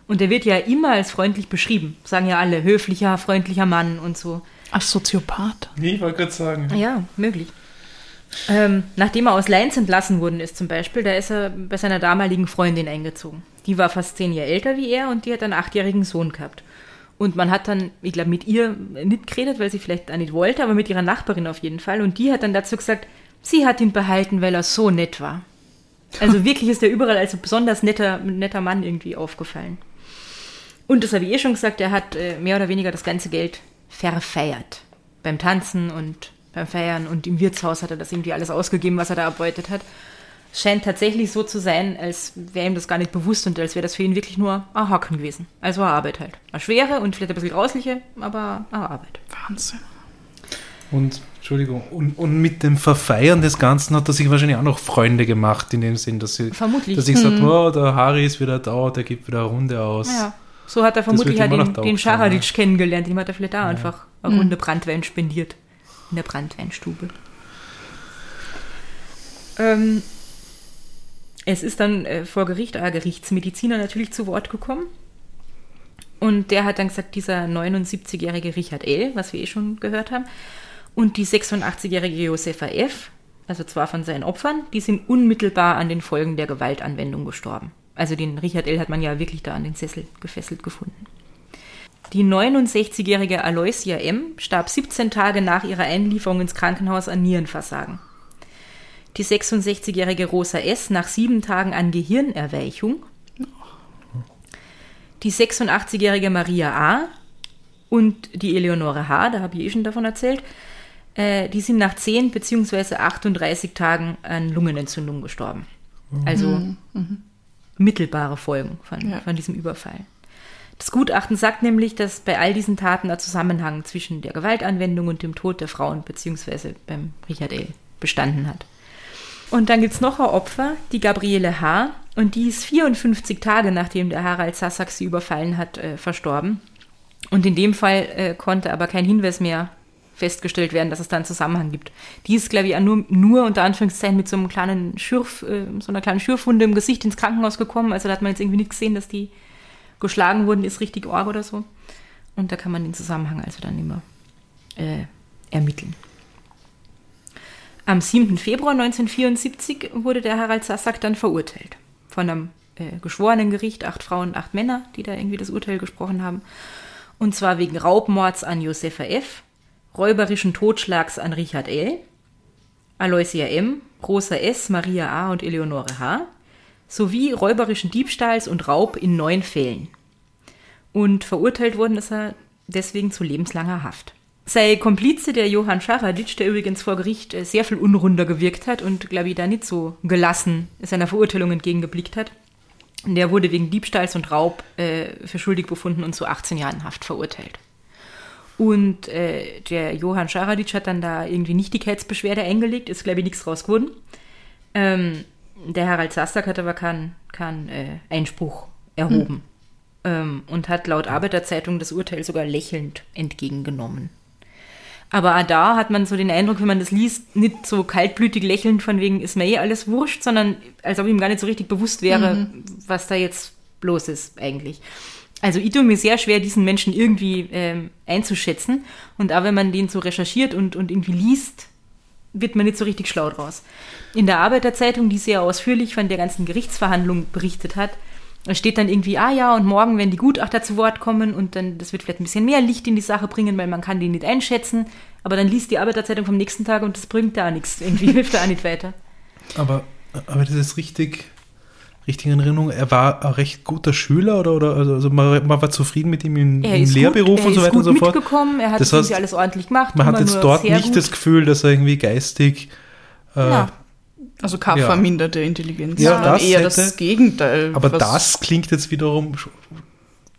Und der wird ja immer als freundlich beschrieben. Sagen ja alle, höflicher, freundlicher Mann und so. Ach, Soziopath. Nee, ich wollte gerade sagen. Ja, möglich. Ähm, nachdem er aus Leinz entlassen worden ist zum Beispiel, da ist er bei seiner damaligen Freundin eingezogen. Die war fast zehn Jahre älter wie er und die hat einen achtjährigen Sohn gehabt. Und man hat dann, ich glaube, mit ihr nicht geredet, weil sie vielleicht auch nicht wollte, aber mit ihrer Nachbarin auf jeden Fall. Und die hat dann dazu gesagt, sie hat ihn behalten, weil er so nett war. Also wirklich ist er überall als ein besonders netter, netter Mann irgendwie aufgefallen. Und das habe ich eh schon gesagt, er hat äh, mehr oder weniger das ganze Geld verfeiert. Beim Tanzen und beim Feiern und im Wirtshaus hat er das irgendwie alles ausgegeben, was er da erbeutet hat. Scheint tatsächlich so zu sein, als wäre ihm das gar nicht bewusst und als wäre das für ihn wirklich nur ein Haken gewesen. Also eine Arbeit halt. Eine schwere und vielleicht ein bisschen grausliche, aber eine Arbeit. Wahnsinn. Und, Entschuldigung, und, und mit dem Verfeiern des Ganzen hat er sich wahrscheinlich auch noch Freunde gemacht, in dem Sinn, dass sie, Vermutlich. dass ich gesagt oh, der Harry ist wieder da, der gibt wieder eine Runde aus. Ja. So hat er vermutlich ja immer den, den Scharadic kennengelernt. Dem hat er vielleicht da einfach eine Runde Brandwein spendiert. In der Brandweinstube. Ähm, es ist dann äh, vor Gericht ein Gerichtsmediziner natürlich zu Wort gekommen. Und der hat dann gesagt, dieser 79-jährige Richard L., was wir eh schon gehört haben, und die 86-jährige Josefa F., also zwar von seinen Opfern, die sind unmittelbar an den Folgen der Gewaltanwendung gestorben. Also den Richard L. hat man ja wirklich da an den Sessel gefesselt gefunden. Die 69-jährige Aloysia M. starb 17 Tage nach ihrer Einlieferung ins Krankenhaus an Nierenversagen. Die 66-jährige Rosa S. nach sieben Tagen an Gehirnerweichung. Die 86-jährige Maria A. und die Eleonore H., da habe ich eh schon davon erzählt, äh, die sind nach 10 bzw. 38 Tagen an Lungenentzündung gestorben. Also mittelbare Folgen von, Ja. von diesem Überfall. Das Gutachten sagt nämlich, dass bei all diesen Taten ein Zusammenhang zwischen der Gewaltanwendung und dem Tod der Frauen bzw. beim Richard L. bestanden hat. Und dann gibt es noch ein Opfer, die Gabriele H. Und die ist 54 Tage nachdem der Harald Sassak sie überfallen hat, äh, verstorben. Und in dem Fall äh, konnte aber kein Hinweis mehr festgestellt werden, dass es da einen Zusammenhang gibt. Die ist, glaube ich, nur, nur unter Anführungszeichen mit so einem kleinen Schürf, äh, so einer kleinen Schürfwunde im Gesicht ins Krankenhaus gekommen. Also da hat man jetzt irgendwie nicht gesehen, dass die geschlagen wurden, ist richtig arg oder so. Und da kann man den Zusammenhang also dann immer äh, ermitteln. Am 7. Februar 1974 wurde der Harald Sassak dann verurteilt. Von einem äh, geschworenen Gericht, acht Frauen, acht Männer, die da irgendwie das Urteil gesprochen haben. Und zwar wegen Raubmords an Josefa F., räuberischen Totschlags an Richard L., Aloysia M., Rosa S., Maria A. und Eleonore H., sowie räuberischen Diebstahls und Raub in neun Fällen. Und verurteilt worden ist er deswegen zu lebenslanger Haft. Sei Komplize der Johann Scharadic, der übrigens vor Gericht äh, sehr viel unrunder gewirkt hat und, glaube ich, da nicht so gelassen seiner Verurteilung entgegengeblickt hat. Der wurde wegen Diebstahls und Raub äh, für schuldig befunden und zu 18 Jahren Haft verurteilt. Und äh, der Johann Scharadic hat dann da irgendwie Nichtigkeitsbeschwerde eingelegt, ist, glaube ich, nichts raus geworden. Ähm, der Harald Sastak hat aber keinen kein, äh, Einspruch erhoben ähm, und hat laut Arbeiterzeitung das Urteil sogar lächelnd entgegengenommen. Aber auch da hat man so den Eindruck, wenn man das liest, nicht so kaltblütig lächelnd von wegen ist mir eh alles wurscht, sondern als ob ihm gar nicht so richtig bewusst wäre, was da jetzt los ist eigentlich. Also ich tue mir sehr schwer, diesen Menschen irgendwie ähm, einzuschätzen. Und auch wenn man den so recherchiert und, und irgendwie liest, wird man nicht so richtig schlau draus. In der Arbeiterzeitung, die sehr ausführlich von der ganzen Gerichtsverhandlung berichtet hat, steht dann irgendwie, ah ja, und morgen werden die Gutachter zu Wort kommen und dann, das wird vielleicht ein bisschen mehr Licht in die Sache bringen, weil man kann die nicht einschätzen. Aber dann liest die Arbeiterzeitung vom nächsten Tag und das bringt da nichts. Irgendwie hilft da auch nicht weiter. Aber, aber das ist richtig, richtig in Erinnerung. Er war ein recht guter Schüler oder, oder also also man, man war zufrieden mit ihm im, Er im Lehrberuf gut, er und so weiter und gut so fort. mitgekommen, er hat Das heißt, alles ordentlich gemacht. Man hat jetzt nur dort nicht gut. das Gefühl, dass er irgendwie geistig äh, Ja. Also keine Ja. verminderte Intelligenz, Ja, sondern das eher hätte- das Gegenteil. Aber das klingt jetzt wiederum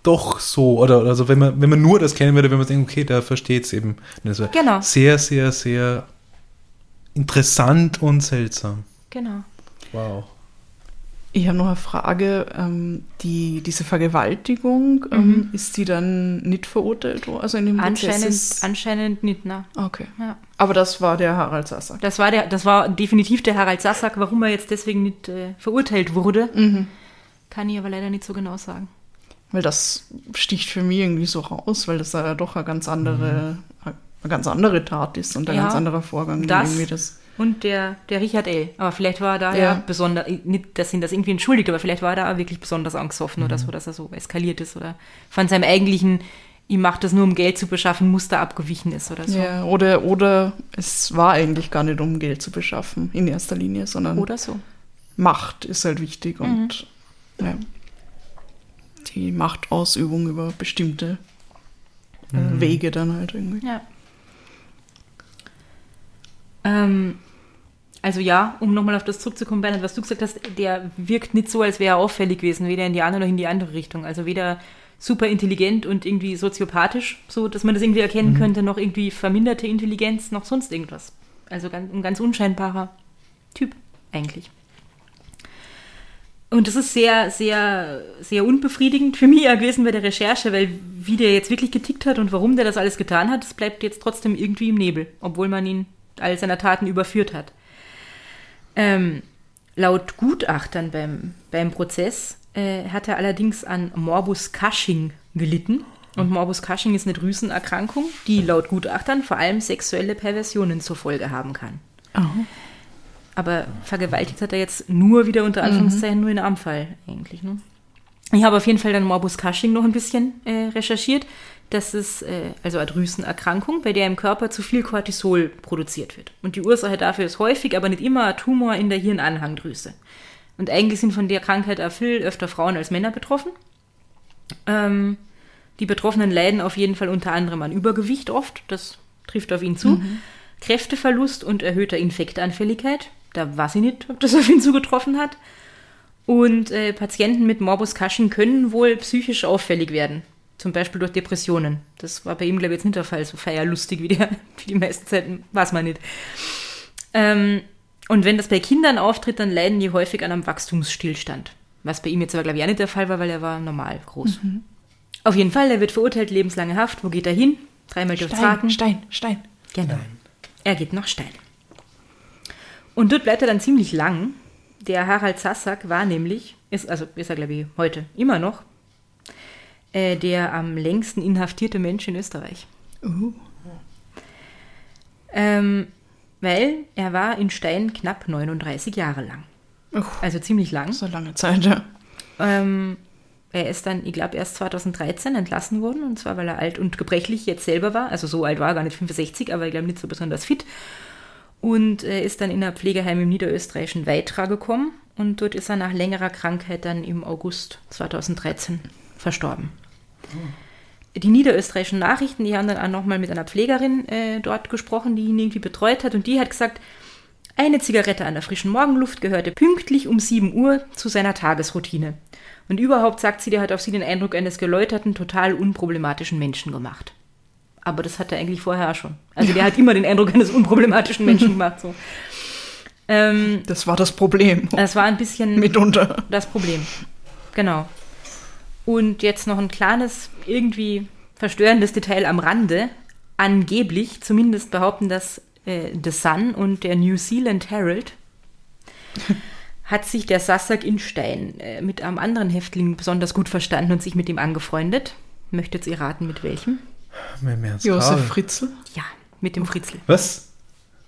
doch so, oder also wenn man, wenn man nur das kennen würde, wenn man denkt, okay, der versteht es eben. Also Genau. Sehr, sehr, sehr interessant und seltsam. Genau. Wow. Ich habe noch eine Frage. Ähm, die, diese Vergewaltigung, ähm, ist die dann nicht verurteilt? Also in dem Prozess Anscheinend, ist- anscheinend nicht, na. Okay. Ja. Aber das war der Harald Sassack. Das war, der, das war definitiv der Harald Sassack. Warum er jetzt deswegen nicht äh, verurteilt wurde, Mhm. kann ich aber leider nicht so genau sagen. Weil das sticht für mich irgendwie so raus, weil das ja doch eine ganz andere, eine ganz andere Tat ist und ein Ja, ganz anderer Vorgang. das- Irgendwie das. Und der, der Richard L. Aber vielleicht war er da Ja. ja, besonders, nicht, dass ihn das irgendwie entschuldigt, aber vielleicht war er da auch wirklich besonders angstgesoffen oder so, dass er so eskaliert ist oder von seinem eigentlichen, ihm macht das nur um Geld zu beschaffen, Muster abgewichen ist oder so. Ja, oder, oder es war eigentlich gar nicht, um Geld zu beschaffen in erster Linie, sondern Oder so. Macht ist halt wichtig und ja, die Machtausübung über bestimmte äh, Wege dann halt irgendwie. Ja. Ähm, also ja, um nochmal auf das zurückzukommen, Bernhard, was du gesagt hast, der wirkt nicht so, als wäre er auffällig gewesen, weder in die eine noch in die andere Richtung. Also weder super intelligent und irgendwie soziopathisch, so dass man das irgendwie erkennen könnte, noch irgendwie verminderte Intelligenz, noch sonst irgendwas. Also ganz, ein ganz unscheinbarer Typ eigentlich. Und das ist sehr, sehr, sehr unbefriedigend für mich gewesen bei der Recherche, weil wie der jetzt wirklich getickt hat und warum der das alles getan hat, das bleibt jetzt trotzdem irgendwie im Nebel, obwohl man ihn all seiner Taten überführt hat. Ähm, laut Gutachtern beim, beim Prozess äh, hat er allerdings an Morbus Cushing gelitten. Und Morbus Cushing ist eine Drüsenerkrankung, die laut Gutachtern vor allem sexuelle Perversionen zur Folge haben kann. Aber vergewaltigt hat er jetzt nur wieder unter Anführungszeichen nur in einem Fall eigentlich. Ne? Ich habe auf jeden Fall dann Morbus Cushing noch ein bisschen äh, recherchiert. Das ist äh, also eine Drüsenerkrankung, bei der im Körper zu viel Cortisol produziert wird. Und die Ursache dafür ist häufig, aber nicht immer, ein Tumor in der Hirnanhangdrüse. Und eigentlich sind von der Krankheit auch viel öfter Frauen als Männer betroffen. Ähm, die Betroffenen leiden auf jeden Fall unter anderem an Übergewicht oft, das trifft auf ihn zu, Kräfteverlust und erhöhter Infektanfälligkeit. Da weiß ich nicht, ob das auf ihn zugetroffen hat. Und äh, Patienten mit Morbus Cushing können wohl psychisch auffällig werden. Zum Beispiel durch Depressionen. Das war bei ihm, glaube ich, jetzt nicht der Fall. So feierlustig wie der, wie die meisten Zeiten, weiß man nicht. Ähm, und wenn das bei Kindern auftritt, dann leiden die häufig an einem Wachstumsstillstand. Was bei ihm jetzt aber, glaube ich, auch nicht der Fall war, weil er war normal groß. Auf jeden Fall, er wird verurteilt, lebenslange Haft. Wo geht er hin? Dreimal durchs Raten. Stein, Stein. Genau. Er geht nach Stein. Und dort bleibt er dann ziemlich lang. Der Harald Sassack war nämlich, ist, also ist er glaube ich heute immer noch, äh, der am längsten inhaftierte Mensch in Österreich. Uh. Ähm, weil er war in Stein knapp 39 Jahre lang. Oh, Also ziemlich lang. so lange Zeit, ja. Ähm, er ist dann, ich glaube, erst 2013 entlassen worden, und zwar, weil er alt und gebrechlich jetzt selber war. Also so alt war er gar nicht 65, aber ich glaube nicht so besonders fit. Und er ist dann in ein Pflegeheim im niederösterreichischen Weitra gekommen und dort ist er nach längerer Krankheit dann im August 2013 verstorben. Die niederösterreichischen Nachrichten, die haben dann auch nochmal mit einer Pflegerin äh, dort gesprochen, die ihn irgendwie betreut hat und die hat gesagt, eine Zigarette an der frischen Morgenluft gehörte pünktlich um 7 Uhr zu seiner Tagesroutine. Und überhaupt, sagt sie, der hat auf sie den Eindruck eines geläuterten, total unproblematischen Menschen gemacht. Aber das hat er eigentlich vorher auch schon. Also der hat immer den Eindruck eines unproblematischen Menschen gemacht. So. Ähm, Das war das Problem. das war ein bisschen Mitunter. das Problem. Genau. Und jetzt noch ein kleines, irgendwie verstörendes Detail am Rande. Angeblich, zumindest behaupten das äh, The Sun und der New Zealand Herald, hat sich der Sassak in Stein äh, mit einem anderen Häftling besonders gut verstanden und sich mit ihm angefreundet. Möchtet ihr raten, mit welchem? Mit dem Ernst Josef. Fritzl. Ja, mit dem Fritzl. Was?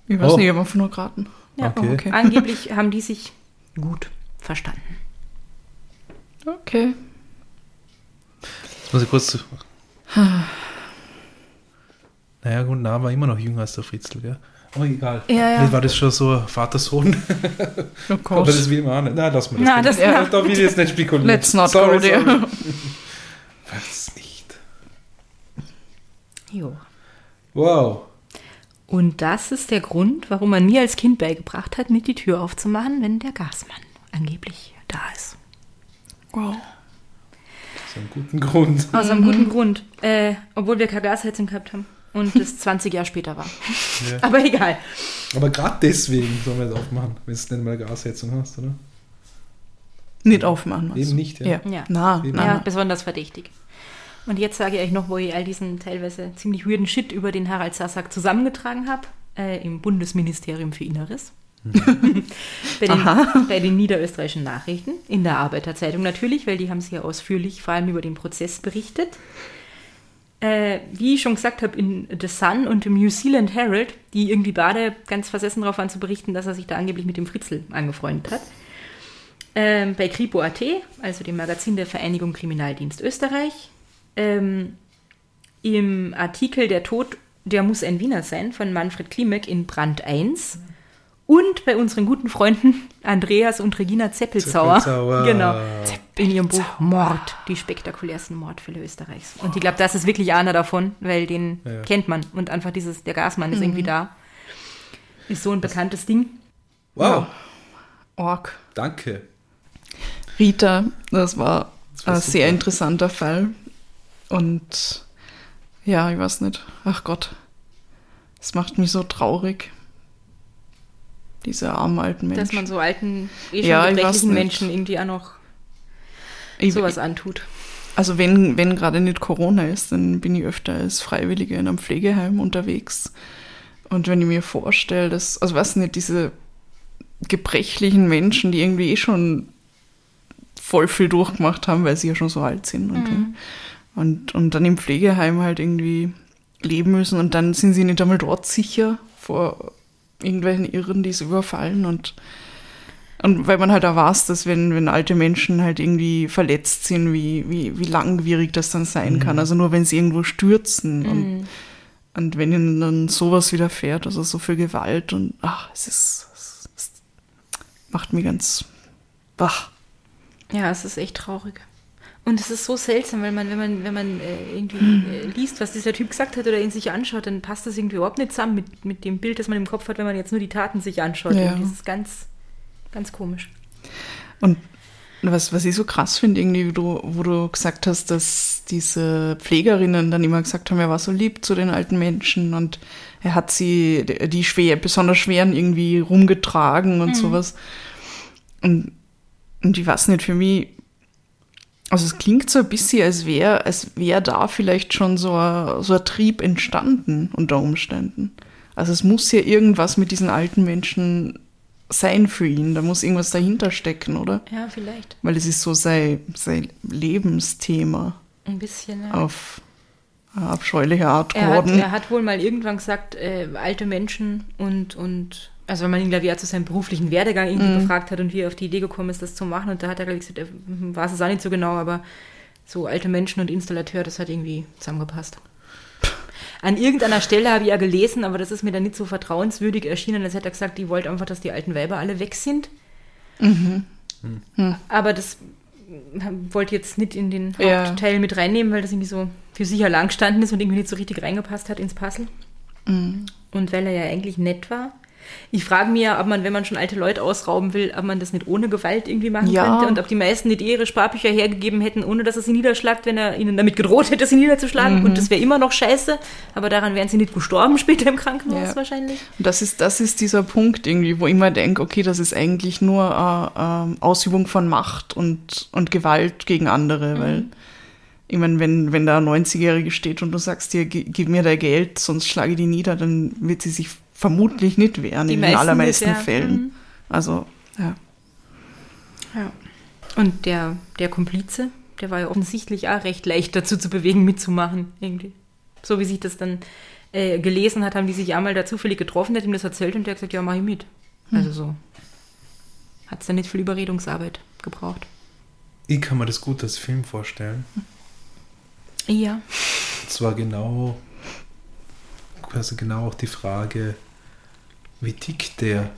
Ich weiß Oh. nicht, aber von nur geraten. Ja, Okay. okay. Angeblich haben die sich gut verstanden. Okay. Jetzt muss ich kurz. Naja, gut, na, war immer noch jünger als der Fritzl, gell? Aber egal. Ja, ja. Vielleicht war das schon so Vater-Sohn. Oh Aber das will man auch nicht. Nein, lass mal das. Na, das- ja. Da will ich jetzt nicht spekulieren. Let's not sorry, go there. Was nicht. Jo. Wow. Und das ist der Grund, warum man mir als Kind beigebracht hat, nicht die Tür aufzumachen, wenn der Gasmann angeblich da ist. Wow. So einen guten Grund. Aus einem guten Grund. Äh, obwohl wir keine Gasheizung gehabt haben. Und das 20 Jahre später war. Ja. Aber egal. Aber gerade deswegen sollen wir jetzt aufmachen, wenn du nicht mal Gasheizung hast, oder? Nicht aufmachen. meinst Eben nicht, ja. Ja. Ja. Na, Eben. na, Ja, besonders verdächtig. Und jetzt sage ich euch noch, wo ich all diesen teilweise ziemlich weirden Shit über den Harald Sassack zusammengetragen habe, äh, im Bundesministerium für Inneres. bei, den, bei den niederösterreichischen Nachrichten, in der Arbeiterzeitung natürlich, weil die haben sehr ausführlich vor allem über den Prozess berichtet. Äh, wie ich schon gesagt habe, in The Sun und im New Zealand Herald, die irgendwie beide ganz versessen darauf waren zu berichten, dass er sich da angeblich mit dem Fritzl angefreundet hat. Ähm, bei Kripo.at, also dem Magazin der Vereinigung Kriminaldienst Österreich, ähm, im Artikel Der Tod, der muss ein Wiener sein, von Manfred Klimek in Brand 1. Und bei unseren guten Freunden Andreas und Regina Zeppelzauer. Zeppelzauer. Genau. In ihrem Buch Mord, die spektakulärsten Mordfälle Österreichs. Und ich glaube, das ist wirklich einer davon, weil den Ja. kennt man. Und einfach dieses, der Gasmann ist irgendwie da. Ist so ein bekanntes Ding. Wow. Org. Danke. Rita, das war Das war ein sehr interessanter Fall. Und ja, ich weiß nicht. Ach Gott. Es macht mich so traurig. Diese armen alten Menschen. Dass man so alten, eh schon Ja, gebrechlichen. Menschen irgendwie auch noch Ich- sowas antut. Also wenn, wenn gerade nicht Corona ist, dann bin ich öfter als Freiwillige in einem Pflegeheim unterwegs. Und wenn ich mir vorstelle, dass, also was nicht, diese gebrechlichen Menschen, die irgendwie eh schon voll viel durchgemacht haben, weil sie ja schon so alt sind und, und, und dann im Pflegeheim halt irgendwie leben müssen und dann sind sie nicht einmal dort sicher vor irgendwelchen Irren, die sie überfallen und und weil man halt weiß, dass wenn, wenn alte Menschen halt irgendwie verletzt sind, wie, wie, wie langwierig das dann sein kann. Also nur wenn sie irgendwo stürzen und, und wenn ihnen dann sowas widerfährt, also so viel Gewalt und ach, es ist, es, es macht mich ganz wach. Ja, es ist echt traurig. Und es ist so seltsam, weil man, wenn man, wenn man äh, irgendwie äh, liest, was dieser Typ gesagt hat oder ihn sich anschaut, dann passt das irgendwie überhaupt nicht zusammen mit, mit dem Bild, das man im Kopf hat, wenn man jetzt nur die Taten sich anschaut. Ja. Und das ist ganz, ganz komisch. Und was, was ich so krass finde, irgendwie, wo du, wo du gesagt hast, dass diese Pflegerinnen dann immer gesagt haben, er war so lieb zu den alten Menschen und er hat sie, die schwer, besonders schweren irgendwie rumgetragen und sowas. Und, und ich weiß nicht, für mich, also es klingt so ein bisschen, als wäre als wär da vielleicht schon so ein, so ein Trieb entstanden unter Umständen. Also es muss ja irgendwas mit diesen alten Menschen sein für ihn. Da muss irgendwas dahinter stecken, oder? Ja, vielleicht. Weil es ist so sein, sein Lebensthema Ein bisschen. Ja. auf abscheuliche Art Er hat, geworden. er hat wohl mal irgendwann gesagt, äh, alte Menschen und, und also wenn man ihn, glaube ich, auch zu seinem beruflichen Werdegang irgendwie Mhm. befragt hat und wie er auf die Idee gekommen ist, das zu machen. Und da hat er, glaube ich, gesagt, er weiß es auch nicht so genau, aber so alte Menschen und Installateur, das hat irgendwie zusammengepasst. An irgendeiner Stelle habe ich ja gelesen, aber das ist mir dann nicht so vertrauenswürdig erschienen, als hätte er gesagt, die wollte einfach, dass die alten Weiber alle weg sind. Mhm. Aber das wollte jetzt nicht in den Ja. Hauptteil mit reinnehmen, weil das irgendwie so für sich allein gestanden ist und irgendwie nicht so richtig reingepasst hat ins Puzzle. Mhm. Und weil er ja eigentlich nett war. Ich frage mich ja, ob man, wenn man schon alte Leute ausrauben will, ob man das nicht ohne Gewalt irgendwie machen Ja. könnte und ob die meisten nicht ihre Sparbücher hergegeben hätten, ohne dass er sie niederschlagt, wenn er ihnen damit gedroht hätte, sie niederzuschlagen. Mhm. Und das wäre immer noch scheiße, aber daran wären sie nicht gestorben später im Krankenhaus Ja. wahrscheinlich. Und das ist, das ist dieser Punkt irgendwie, wo ich immer denke, okay, das ist eigentlich nur eine ähm, Ausübung von Macht und, und Gewalt gegen andere, weil ich meine, wenn, wenn da ein 90-Jährige steht und du sagst dir, "Gi- gib mir dein Geld, sonst schlage ich die nieder, dann wird sie sich vermutlich nicht wehren, Die in den meisten allermeisten nicht, ja. Fällen. Mhm. Also, ja. Ja. Und der, der Komplize, der war ja offensichtlich auch recht leicht dazu zu bewegen, mitzumachen, irgendwie. So wie sich das dann äh, gelesen hat, haben die sich einmal da zufällig getroffen, hat ihm das erzählt und der hat gesagt, ja, mach ich mit. Also so. Hat es dann nicht viel Überredungsarbeit gebraucht. Ich kann mir das gut als Film vorstellen. Ja. Und zwar genau also genau auch die Frage, wie tickt der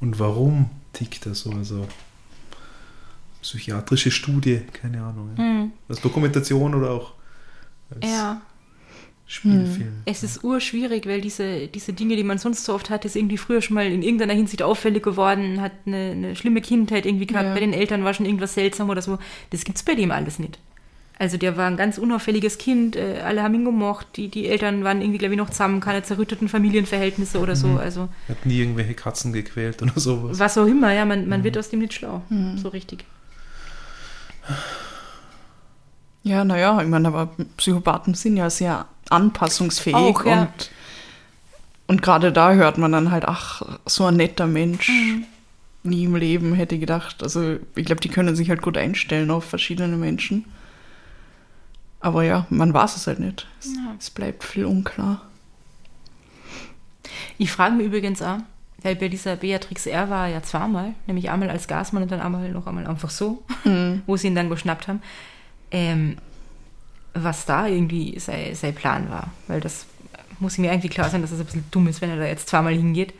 und warum tickt er so? Also psychiatrische Studie, keine Ahnung. Ja. Hm. Als Dokumentation oder auch als Ja, Spielfilm. es ist urschwierig, weil diese, diese Dinge, die man sonst so oft hat, ist irgendwie früher schon mal in irgendeiner Hinsicht auffällig geworden, hat eine, eine schlimme Kindheit irgendwie gehabt, Ja. bei den Eltern war schon irgendwas seltsam oder so. Das gibt's bei dem alles nicht. Also der war ein ganz unauffälliges Kind, äh, alle haben ihn gemocht, die, die Eltern waren irgendwie, glaube ich, noch zusammen, keine zerrütteten Familienverhältnisse oder so. Also Hat nie irgendwelche Katzen gequält oder sowas. was auch immer, ja, man, man wird aus dem nicht schlau. So richtig. Ja, naja, ich meine, aber Psychopathen sind ja sehr anpassungsfähig Auch, ja. und, und gerade da hört man dann halt, ach, so ein netter Mensch. Mhm. Nie im Leben hätte ich gedacht. Also ich glaube, die können sich halt gut einstellen auf verschiedene Menschen. Aber ja, man weiß es halt nicht. Es, Ja. es bleibt viel unklar. Ich frage mich übrigens auch, weil bei dieser Beatrix R war ja zweimal, nämlich einmal als Gasmann und dann einmal noch einmal einfach so, wo sie ihn dann geschnappt haben, ähm, was da irgendwie sein, sein Plan war. Weil das muss ihm ja irgendwie klar sein, dass es ein bisschen dumm ist, wenn er da jetzt zweimal hingeht.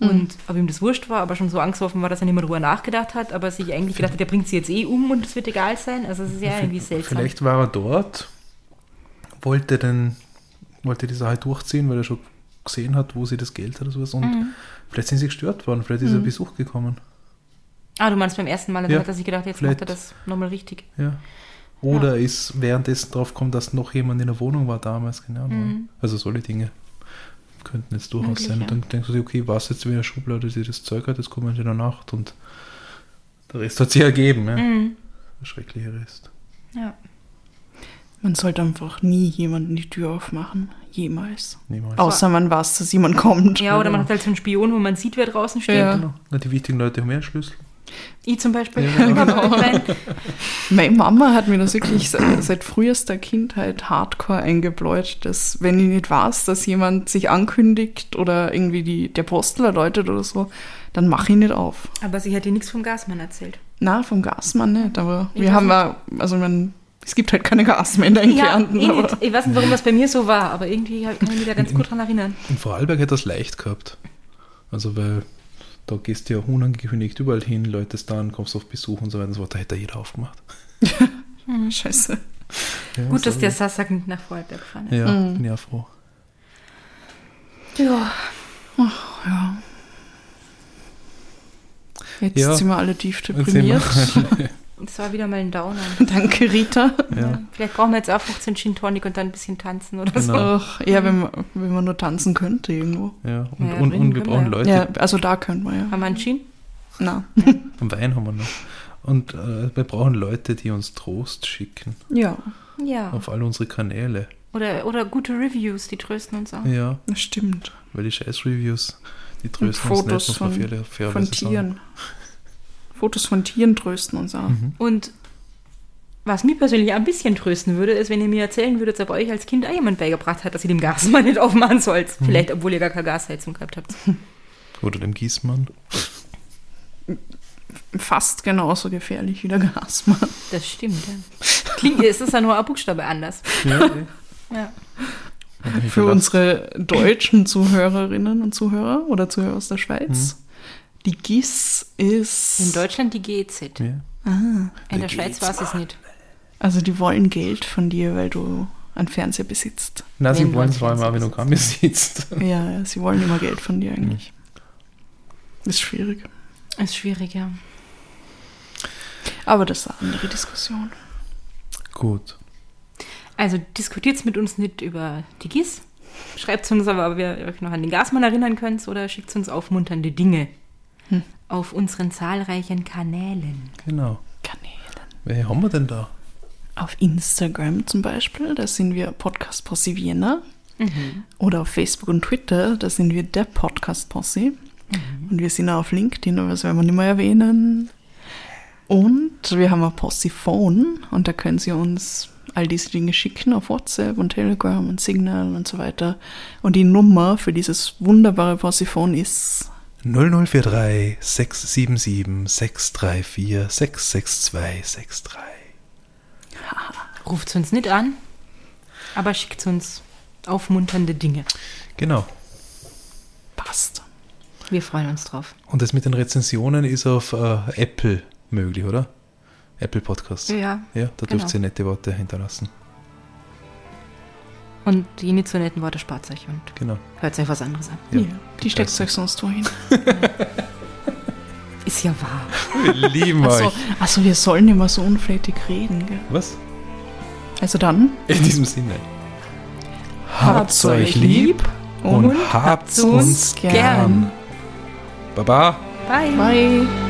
Und ob ihm das wurscht war, aber schon so angstgeworfen war, dass er nicht mehr drüber nachgedacht hat, aber sich eigentlich gedacht hat, der bringt sie jetzt eh um und es wird egal sein. Also es ist ja irgendwie seltsam. Vielleicht war er dort, wollte den, wollte die Sache durchziehen, weil er schon gesehen hat, wo sie das Geld hat oder sowas. Und Mhm. vielleicht sind sie gestört worden, vielleicht ist er Besuch gekommen. Ah, du meinst beim ersten Mal, dann Ja, hat er sich gedacht, jetzt vielleicht. macht er das nochmal richtig. Ja. Oder ist währenddessen drauf gekommen, dass noch jemand in der Wohnung war damals, keine Ahnung. Also solche Dinge könnten jetzt durchaus Möglich, sein. Und dann denkst du dir, okay, was jetzt wie eine Schublade, die das Zeug hat, das kommt in der Nacht und der Rest hat sich ergeben. Ja. Mhm. Der schreckliche Rest. Ja. Man sollte einfach nie jemanden die Tür aufmachen. Jemals. Niemals. Außer man weiß, dass jemand kommt. Ja, oder man hat halt so einen Spion, wo man sieht, wer draußen steht. Ja. Genau. Na, die wichtigen Leute haben mehr Schlüssel. Ich zum Beispiel. Ja, genau. Ich Meine Mama hat mir das wirklich seit, frühester Kindheit hardcore eingebläut, dass wenn ich nicht weiß, dass jemand sich ankündigt oder irgendwie die, der Postel erläutert oder so, dann mache ich nicht auf. aber sie hat dir nichts vom Gasmann erzählt. Na, vom Gasmann nicht, aber Ich wir haben ja, also man, es gibt halt keine Gasmänner in Kärnten. eh aber nicht. ich weiß nicht, warum das bei mir so war, aber irgendwie kann ich mich da ganz gut dran erinnern. In Vorarlberg hat das leicht gehabt. Also, weil da gehst du ja unangekündigt überall hin, läutest dann, kommst auf Besuch und so weiter. und so fort. Da hätte jeder aufgemacht. Scheiße. Ja, Gut, dass der Sassak nicht nach Vorarlberg gefahren ist. Ja, Mhm. bin ja froh. Ja. Ja. Jetzt Ja. sind wir alle tief deprimiert. Das war wieder mal ein Downer. Danke, Rita. Ja. Vielleicht brauchen wir jetzt auch 15 Gin Tonic und dann ein bisschen tanzen oder so. Genau. Ach, ja, wenn man, wenn man nur tanzen könnte irgendwo. Ja, und, und, und wir können brauchen wir. Leute, Ja, also da könnte man ja. Haben wir einen Gin? Na. am Wein haben wir noch. Und äh, wir brauchen Leute, die uns Trost schicken Ja, Ja. auf all unsere Kanäle. Oder, oder gute Reviews, die trösten uns auch. Ja, das stimmt. weil die Scheiß-Reviews, die trösten Fotos uns nicht, muss man von- fair, fairerweise Von sagen. Fotos von Tieren trösten uns auch. Mhm. Und was mich persönlich ein bisschen trösten würde, ist, wenn ihr mir erzählen würdet, ob euch als Kind auch jemand beigebracht hat, dass ihr dem Gas mal nicht aufmachen sollt. Mhm. Vielleicht, obwohl ihr gar keine Gasheizung gehabt habt. Oder dem Gießmann. Fast genauso gefährlich wie der Gasmann. Das stimmt, ja. Klingt, es ist ja nur ein Buchstabe anders. Ja. Ja. Für unsere deutschen Zuhörerinnen und Zuhörer oder Zuhörer aus der Schweiz. Die GIS ist. In Deutschland die GEZ. Ja. In der Der Schweiz war es nicht. Also die wollen Geld von dir, weil du einen Fernseher besitzt. Na, sie wollen es vor allem auch, wenn du Fernseher kaum sitzt. Ja, ja, sie wollen immer Geld von dir eigentlich. Ist schwierig. Ist schwierig, ja. Aber das ist eine andere Diskussion. Gut. Also diskutiert mit uns nicht über die GIS. Schreibt uns aber, ob ihr euch noch an den Gasmann erinnern könnt oder schickt uns aufmunternde Dinge Hm. auf unseren zahlreichen Kanälen. Genau. Kanälen. Wer haben wir denn da? Auf Instagram zum Beispiel, da sind wir Podcast Posse Vienna. Oder auf Facebook und Twitter, da sind wir der Podcast Posse. Und wir sind auch auf LinkedIn, aber das werden wir nicht mehr erwähnen. Und wir haben ein Posse-Phone und da können Sie uns all diese Dinge schicken auf WhatsApp und Telegram und Signal und so weiter. Und die Nummer für dieses wunderbare Posse-Phone ist 0043 677 634 66263. Ruft uns nicht an, aber schickt uns aufmunternde Dinge. Genau. Passt. Wir freuen uns drauf. Und das mit den Rezensionen ist auf äh, Apple möglich, oder? Apple Podcasts. Ja. Ja, da genau. dürft ihr nette Worte hinterlassen. Und die nicht so netten Worte spart euch und Genau. hört euch was anderes an. Ja. Ja. Die steckt euch sonst wohin. Ist ja wahr. Wir lieben Also, euch. also wir sollen immer so unflätig reden, gell? Was? Also dann, In diesem Sinne. habt's euch lieb und habt's uns gern. Baba. Bye. Bye.